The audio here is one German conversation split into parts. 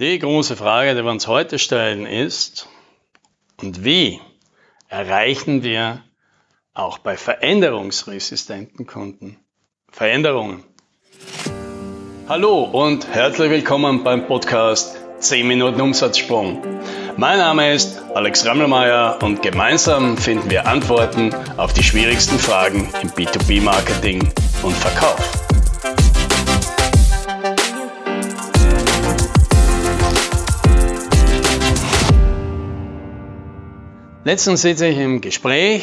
Die große Frage, die wir uns heute stellen, ist, und wie erreichen wir auch bei veränderungsresistenten Kunden Veränderungen? Hallo und herzlich willkommen beim Podcast 10 Minuten Umsatzsprung. Mein Name ist Alex Rammelmeier und gemeinsam finden wir Antworten auf die schwierigsten Fragen im B2B-Marketing und Verkauf. Letztens sitze ich im Gespräch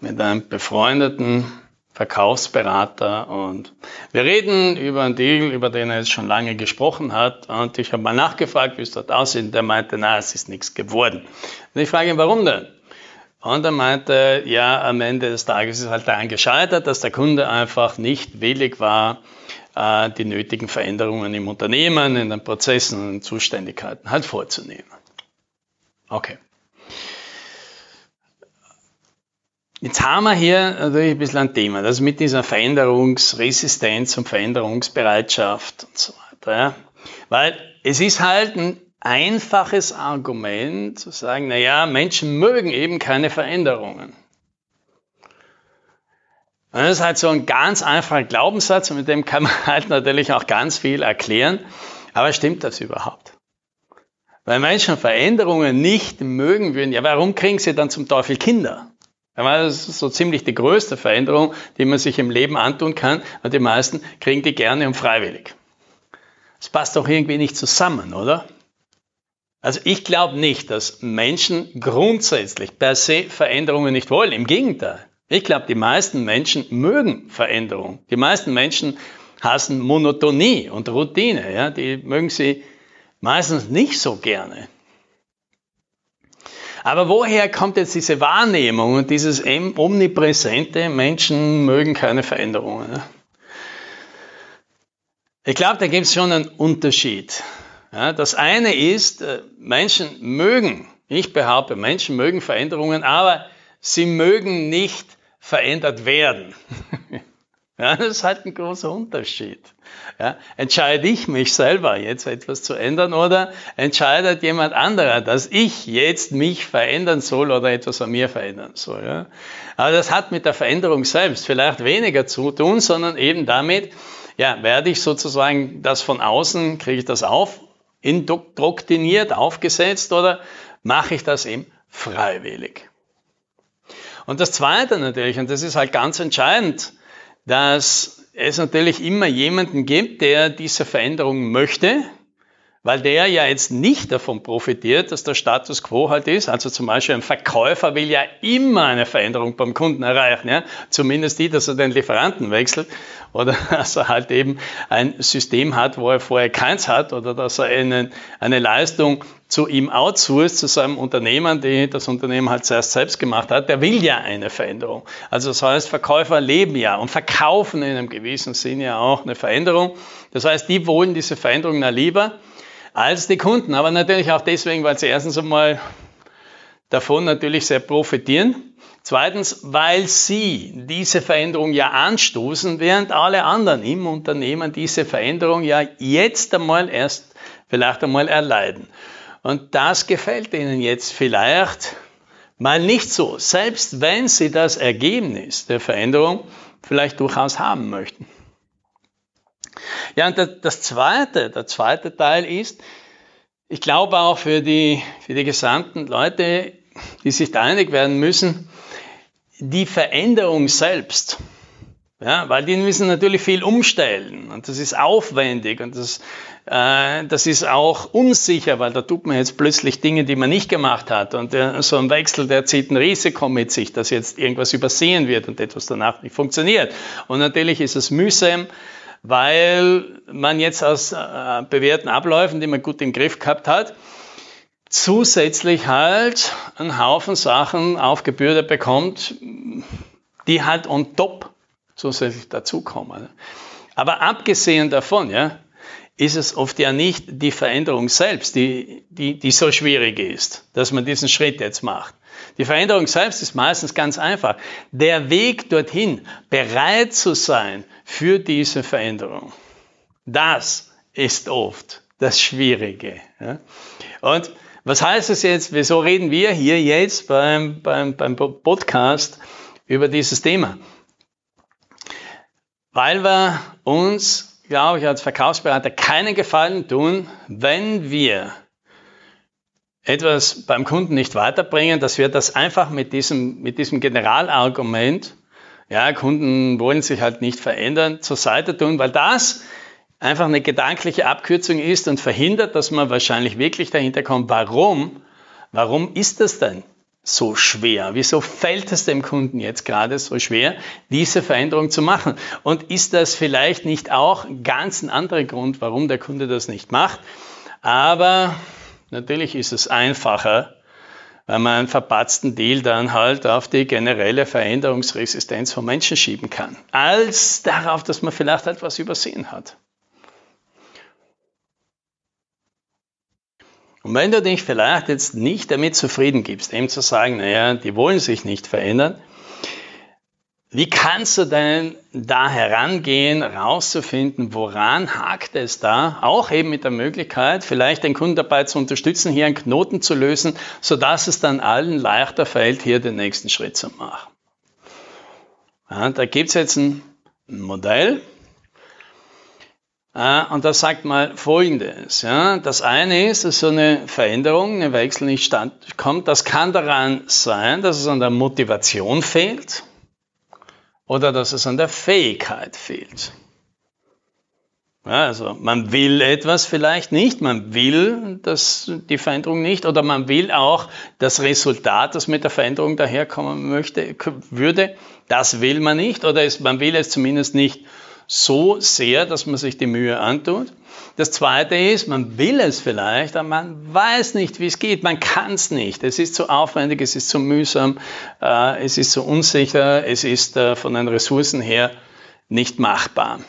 mit einem befreundeten Verkaufsberater und wir reden über einen Deal, über den er jetzt schon lange gesprochen hat und ich habe mal nachgefragt, wie es dort aussieht und der meinte, na, es ist nichts geworden. Und ich frage ihn, warum denn? Und er meinte, ja, am Ende des Tages ist halt daran gescheitert, dass der Kunde einfach nicht willig war, äh, die nötigen Veränderungen im Unternehmen, in den Prozessen und Zuständigkeiten halt vorzunehmen. Okay. Jetzt haben wir hier natürlich ein bisschen ein Thema, das mit dieser Veränderungsresistenz und Veränderungsbereitschaft und so weiter. Ja. Weil es ist halt ein einfaches Argument zu sagen, naja, Menschen mögen eben keine Veränderungen. Und das ist halt so ein ganz einfacher Glaubenssatz und mit dem kann man halt natürlich auch ganz viel erklären. Aber stimmt das überhaupt? Weil Menschen Veränderungen nicht mögen würden, ja, warum kriegen sie dann zum Teufel Kinder? Das ist so ziemlich die größte Veränderung, die man sich im Leben antun kann. Und die meisten kriegen die gerne und freiwillig. Das passt doch irgendwie nicht zusammen, oder? Also ich glaube nicht, dass Menschen grundsätzlich per se Veränderungen nicht wollen. Im Gegenteil. Ich glaube, die meisten Menschen mögen Veränderung. Die meisten Menschen hassen Monotonie und Routine. Ja? Die mögen sie meistens nicht so gerne. Aber woher kommt jetzt diese Wahrnehmung und dieses omnipräsente, Menschen mögen keine Veränderungen? Ich glaube, da gibt es schon einen Unterschied. das eine ist, äh, Menschen mögen, ich behaupte, Menschen mögen Veränderungen, aber sie mögen nicht verändert werden. Ja, das ist halt ein großer Unterschied. Ja, entscheide ich mich selber jetzt etwas zu ändern oder entscheidet jemand anderer, dass ich jetzt mich verändern soll oder etwas an mir verändern soll. Ja? Aber das hat mit der Veränderung selbst vielleicht weniger zu tun, sondern eben damit, ja, werde ich sozusagen das von außen, kriege ich das auf, indoktriniert, aufgesetzt oder mache ich das eben freiwillig? Und das Zweite natürlich, und das ist halt ganz entscheidend, dass es natürlich immer jemanden gibt, der diese Veränderung möchte, weil der ja jetzt nicht davon profitiert, dass der Status quo halt ist. Also zum Beispiel ein Verkäufer will ja immer eine Veränderung beim Kunden erreichen. Ja? Zumindest die, dass er den Lieferanten wechselt oder dass er halt eben ein System hat, wo er vorher keins hat oder dass er einen, eine Leistung zu ihm outsourced, zu seinem Unternehmen, die das Unternehmen halt zuerst selbst gemacht hat, der will ja eine Veränderung. Also das heißt, Verkäufer leben ja und verkaufen in einem gewissen Sinn ja auch eine Veränderung. Das heißt, die wollen diese Veränderung na lieber als die Kunden. Aber natürlich auch deswegen, weil sie erstens einmal davon natürlich sehr profitieren. Zweitens, weil sie diese Veränderung ja anstoßen, während alle anderen im Unternehmen diese Veränderung ja jetzt einmal erst vielleicht einmal erleiden. Und das gefällt ihnen jetzt vielleicht mal nicht so, selbst wenn sie das Ergebnis der Veränderung vielleicht durchaus haben möchten. Ja, und das zweite, der zweite Teil ist, ich glaube auch für die, für die gesamten Leute, die sich da einig werden müssen, die Veränderung selbst. Ja, weil die müssen natürlich viel umstellen und das ist aufwendig und das, äh, das ist auch unsicher, weil da tut man jetzt plötzlich Dinge, die man nicht gemacht hat und der, so ein Wechsel, der zieht ein Risiko mit sich, dass jetzt irgendwas übersehen wird und etwas danach nicht funktioniert. Und natürlich ist es mühsam, weil man jetzt aus äh, bewährten Abläufen, die man gut im Griff gehabt hat, zusätzlich halt einen Haufen Sachen aufgebürdet bekommt, die halt on top zusätzlich dazukommen. Aber abgesehen davon, ja, ist es oft ja nicht die Veränderung selbst, die, die, die so schwierig ist, dass man diesen Schritt jetzt macht. Die Veränderung selbst ist meistens ganz einfach. Der Weg dorthin, bereit zu sein für diese Veränderung, das ist oft das Schwierige. Und was heißt es jetzt? Wieso reden wir hier jetzt beim, beim, beim Podcast über dieses Thema? Weil wir uns, glaube ich, als Verkaufsberater keinen Gefallen tun, wenn wir etwas beim Kunden nicht weiterbringen, dass wir das einfach mit diesem, mit diesem Generalargument, ja, Kunden wollen sich halt nicht verändern, zur Seite tun, weil das einfach eine gedankliche Abkürzung ist und verhindert, dass man wahrscheinlich wirklich dahinter kommt, warum, warum ist das denn so schwer? Wieso fällt es dem Kunden jetzt gerade so schwer, diese Veränderung zu machen? Und ist das vielleicht nicht auch ein ganz ein anderer Grund, warum der Kunde das nicht macht? Aber natürlich ist es einfacher, weil man einen verpatzten Deal dann halt auf die generelle Veränderungsresistenz von Menschen schieben kann, als darauf, dass man vielleicht etwas übersehen hat. Und wenn du dich vielleicht jetzt nicht damit zufrieden gibst, eben zu sagen, naja, die wollen sich nicht verändern, wie kannst du denn da herangehen, rauszufinden, woran hakt es da? Auch eben mit der Möglichkeit, vielleicht den Kunden dabei zu unterstützen, hier einen Knoten zu lösen, sodass es dann allen leichter fällt, hier den nächsten Schritt zu machen. Ja, da gibt es jetzt ein Modell, äh, und das sagt mal Folgendes. Ja. Das eine ist, dass so eine Veränderung, ein Wechsel nicht standkommt. Das kann daran sein, dass es an der Motivation fehlt oder dass es an der Fähigkeit fehlt. Also man will etwas vielleicht nicht, man will das, die Veränderung nicht oder man will auch das Resultat, das mit der Veränderung daherkommen möchte, würde, das will man nicht oder es, man will es zumindest nicht so sehr, dass man sich die Mühe antut. Das Zweite ist, man will es vielleicht, aber man weiß nicht, wie es geht. Man kann es nicht. Es ist zu aufwendig, es ist zu mühsam, äh, es ist zu unsicher, es ist äh, von den Ressourcen her nicht machbar.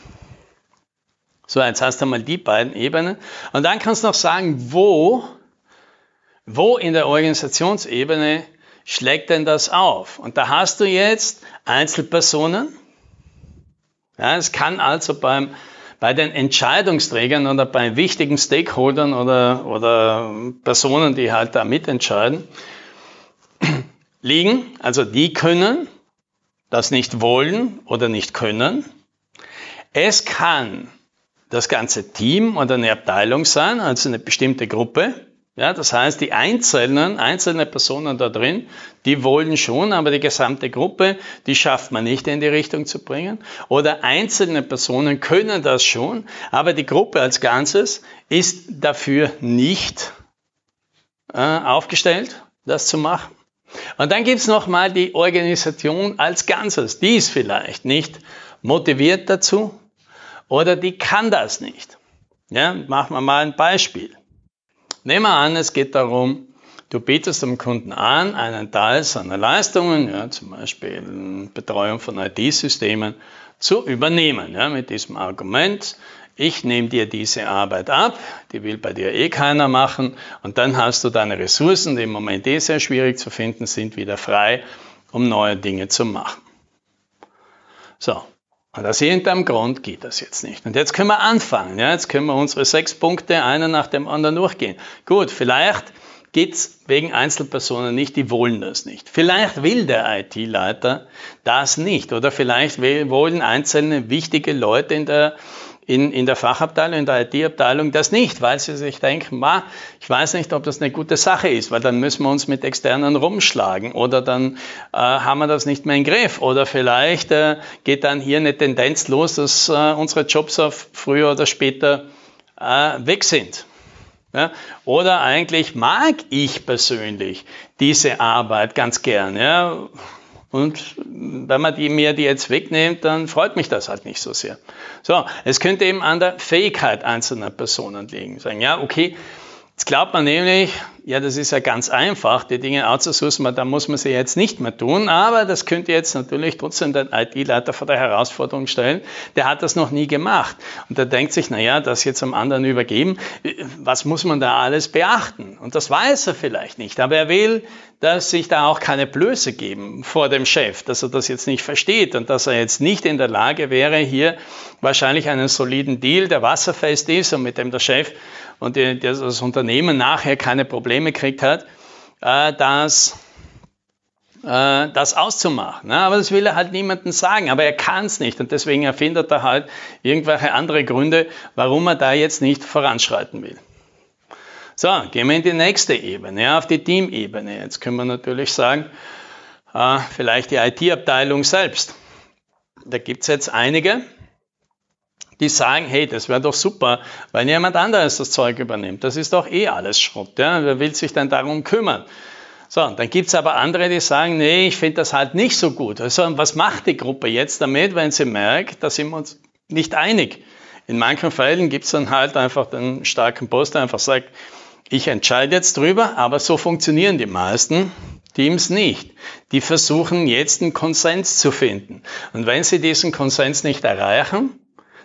So, jetzt hast du mal die beiden Ebenen. Und dann kannst du noch sagen, wo, wo in der Organisationsebene schlägt denn das auf? Und da hast du jetzt Einzelpersonen, ja, es kann also beim, bei den Entscheidungsträgern oder bei wichtigen Stakeholdern oder, oder Personen, die halt da mitentscheiden, liegen. Also die können das nicht wollen oder nicht können. Es kann das ganze Team oder eine Abteilung sein, also eine bestimmte Gruppe. Ja, das heißt, die einzelnen, einzelne Personen da drin, die wollen schon, aber die gesamte Gruppe, die schafft man nicht in die Richtung zu bringen. Oder einzelne Personen können das schon, aber die Gruppe als Ganzes ist dafür nicht äh, aufgestellt, das zu machen. Und dann gibt es nochmal die Organisation als Ganzes. Die ist vielleicht nicht motiviert dazu oder die kann das nicht. Ja, machen wir mal ein Beispiel. Nehmen wir an, es geht darum, du bietest dem Kunden an, einen Teil seiner Leistungen, ja, zum Beispiel Betreuung von IT-Systemen, zu übernehmen. Ja, mit diesem Argument, ich nehme dir diese Arbeit ab, die will bei dir eh keiner machen und dann hast du deine Ressourcen, die im Moment eh sehr schwierig zu finden sind, wieder frei, um neue Dinge zu machen. So, und aus irgendeinem Grund geht das jetzt nicht. Und jetzt können wir anfangen. Ja? Jetzt können wir unsere sechs Punkte einen nach dem anderen durchgehen. Gut, vielleicht geht es wegen Einzelpersonen nicht, die wollen das nicht. Vielleicht will der IT-Leiter das nicht. Oder vielleicht wollen einzelne wichtige Leute in der in, in der Fachabteilung, in der IT-Abteilung das nicht, weil sie sich denken, ma, ich weiß nicht, ob das eine gute Sache ist, weil dann müssen wir uns mit Externen rumschlagen oder dann äh, haben wir das nicht mehr im Griff oder vielleicht äh, geht dann hier eine Tendenz los, dass äh, unsere Jobs auf früher oder später äh, weg sind. Ja? Oder eigentlich mag ich persönlich diese Arbeit ganz gern. Ja? Und wenn man die, mir die jetzt wegnimmt, dann freut mich das halt nicht so sehr. So, es könnte eben an der Fähigkeit einzelner Personen liegen. Sagen, ja, okay, jetzt glaubt man nämlich, ja, das ist ja ganz einfach, die Dinge outzusourcen, da muss man sie jetzt nicht mehr tun, aber das könnte jetzt natürlich trotzdem den IT-Leiter vor der Herausforderung stellen, der hat das noch nie gemacht und der denkt sich, naja, das jetzt am anderen übergeben, was muss man da alles beachten? Und das weiß er vielleicht nicht, aber er will, dass sich da auch keine Blöße geben vor dem Chef, dass er das jetzt nicht versteht und dass er jetzt nicht in der Lage wäre, hier wahrscheinlich einen soliden Deal, der wasserfest ist und mit dem der Chef und das Unternehmen nachher keine Probleme kriegt hat, äh, das, äh, das auszumachen. Aber das will er halt niemandem sagen, aber er kann es nicht und deswegen erfindet er halt irgendwelche andere Gründe, warum er da jetzt nicht voranschreiten will. So, gehen wir in die nächste Ebene, auf die Teamebene. Jetzt können wir natürlich sagen, äh, vielleicht die IT-Abteilung selbst. Da gibt es jetzt einige, die sagen, hey, das wäre doch super, weil jemand anderes das Zeug übernimmt. Das ist doch eh alles Schrott. Ja? Wer will sich denn darum kümmern? So, dann gibt's aber andere, die sagen, nee, ich finde das halt nicht so gut. Also was macht die Gruppe jetzt damit, wenn sie merkt, da sind wir uns nicht einig? In manchen Fällen gibt's dann halt einfach den starken Post, der einfach sagt, ich entscheide jetzt drüber, aber so funktionieren die meisten Teams nicht. Die versuchen jetzt einen Konsens zu finden. Und wenn sie diesen Konsens nicht erreichen,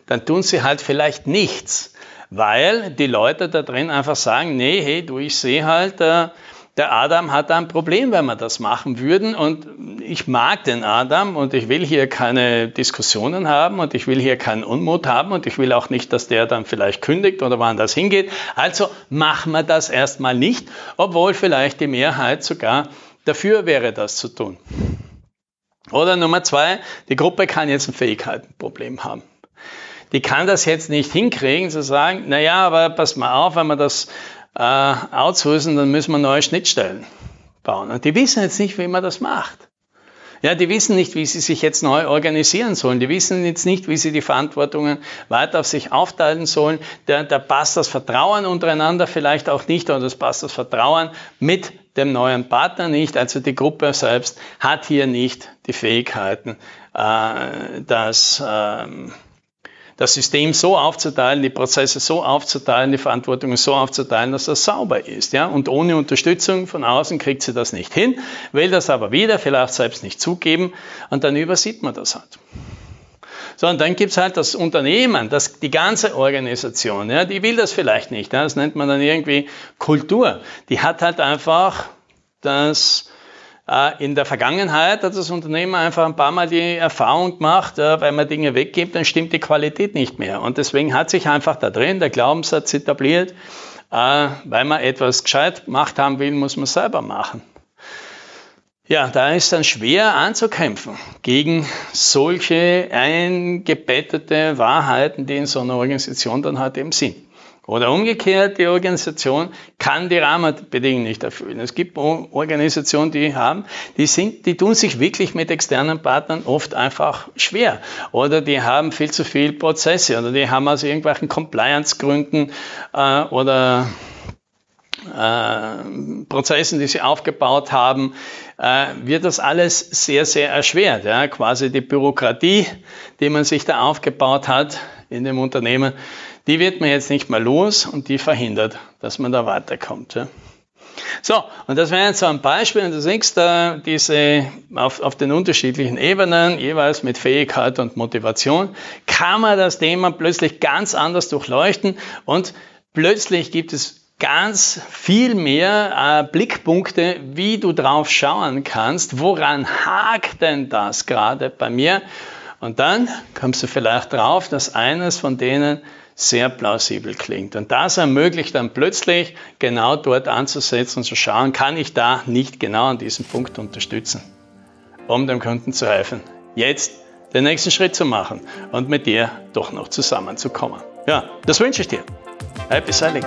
dann tun sie halt vielleicht nichts, weil die Leute da drin einfach sagen, nee, hey, du, ich sehe halt, äh, der Adam hat ein Problem, wenn wir das machen würden und ich mag den Adam und ich will hier keine Diskussionen haben und ich will hier keinen Unmut haben und ich will auch nicht, dass der dann vielleicht kündigt oder woanders hingeht. Also machen wir das erstmal nicht, obwohl vielleicht die Mehrheit sogar dafür wäre, das zu tun. Oder Nummer zwei, die Gruppe kann jetzt ein Fähigkeitenproblem haben die kann das jetzt nicht hinkriegen, zu sagen, naja, aber pass mal auf, wenn wir das äh, outsourcen, dann müssen wir neue Schnittstellen bauen. Und die wissen jetzt nicht, wie man das macht. Ja, die wissen nicht, wie sie sich jetzt neu organisieren sollen. Die wissen jetzt nicht, wie sie die Verantwortungen weiter auf sich aufteilen sollen. Da, da passt das Vertrauen untereinander vielleicht auch nicht oder das passt das Vertrauen mit dem neuen Partner nicht. Also die Gruppe selbst hat hier nicht die Fähigkeiten, äh, das ähm, das System so aufzuteilen, die Prozesse so aufzuteilen, die Verantwortungen so aufzuteilen, dass das sauber ist. Ja? Und ohne Unterstützung von außen kriegt sie das nicht hin, will das aber wieder, vielleicht selbst nicht zugeben und dann übersieht man das halt. So, und dann gibt's halt das Unternehmen, das, die ganze Organisation, ja, die will das vielleicht nicht. Ja, das nennt man dann irgendwie Kultur. Die hat halt einfach das in der Vergangenheit hat das Unternehmen einfach ein paar Mal die Erfahrung gemacht, äh, wenn man Dinge weggibt, dann stimmt die Qualität nicht mehr. Und deswegen hat sich einfach da drin der Glaubenssatz etabliert, äh, weil man etwas gescheit gemacht haben will, muss man selber machen. Ja, da ist dann schwer anzukämpfen gegen solche eingebettete Wahrheiten, die in so einer Organisation dann halt eben sind. Oder umgekehrt, die Organisation kann die Rahmenbedingungen nicht erfüllen. Es gibt Organisationen, die haben, die sind, die tun sich wirklich mit externen Partnern oft einfach schwer. Oder die haben viel zu viel Prozesse oder die haben aus irgendwelchen Compliance-Gründen äh, oder äh, Prozessen, die sie aufgebaut haben, äh, wird das alles sehr, sehr erschwert. Ja? Quasi die Bürokratie, die man sich da aufgebaut hat in dem Unternehmen, die wird man jetzt nicht mehr los und die verhindert, dass man da weiterkommt. Ja. So, und das wäre jetzt so ein Beispiel, und du siehst da diese auf, auf den unterschiedlichen Ebenen, jeweils mit Fähigkeit und Motivation, kann man das Thema plötzlich ganz anders durchleuchten und plötzlich gibt es ganz viel mehr äh, Blickpunkte, wie du drauf schauen kannst, woran hakt denn das gerade bei mir? Und dann kommst du vielleicht drauf, dass eines von denen sehr plausibel klingt. Und das ermöglicht dann plötzlich genau dort anzusetzen und zu schauen, kann ich da nicht genau an diesem Punkt unterstützen, um dem Kunden zu helfen, jetzt den nächsten Schritt zu machen und mit dir doch noch zusammenzukommen. Ja, das wünsche ich dir. Happy Sailing!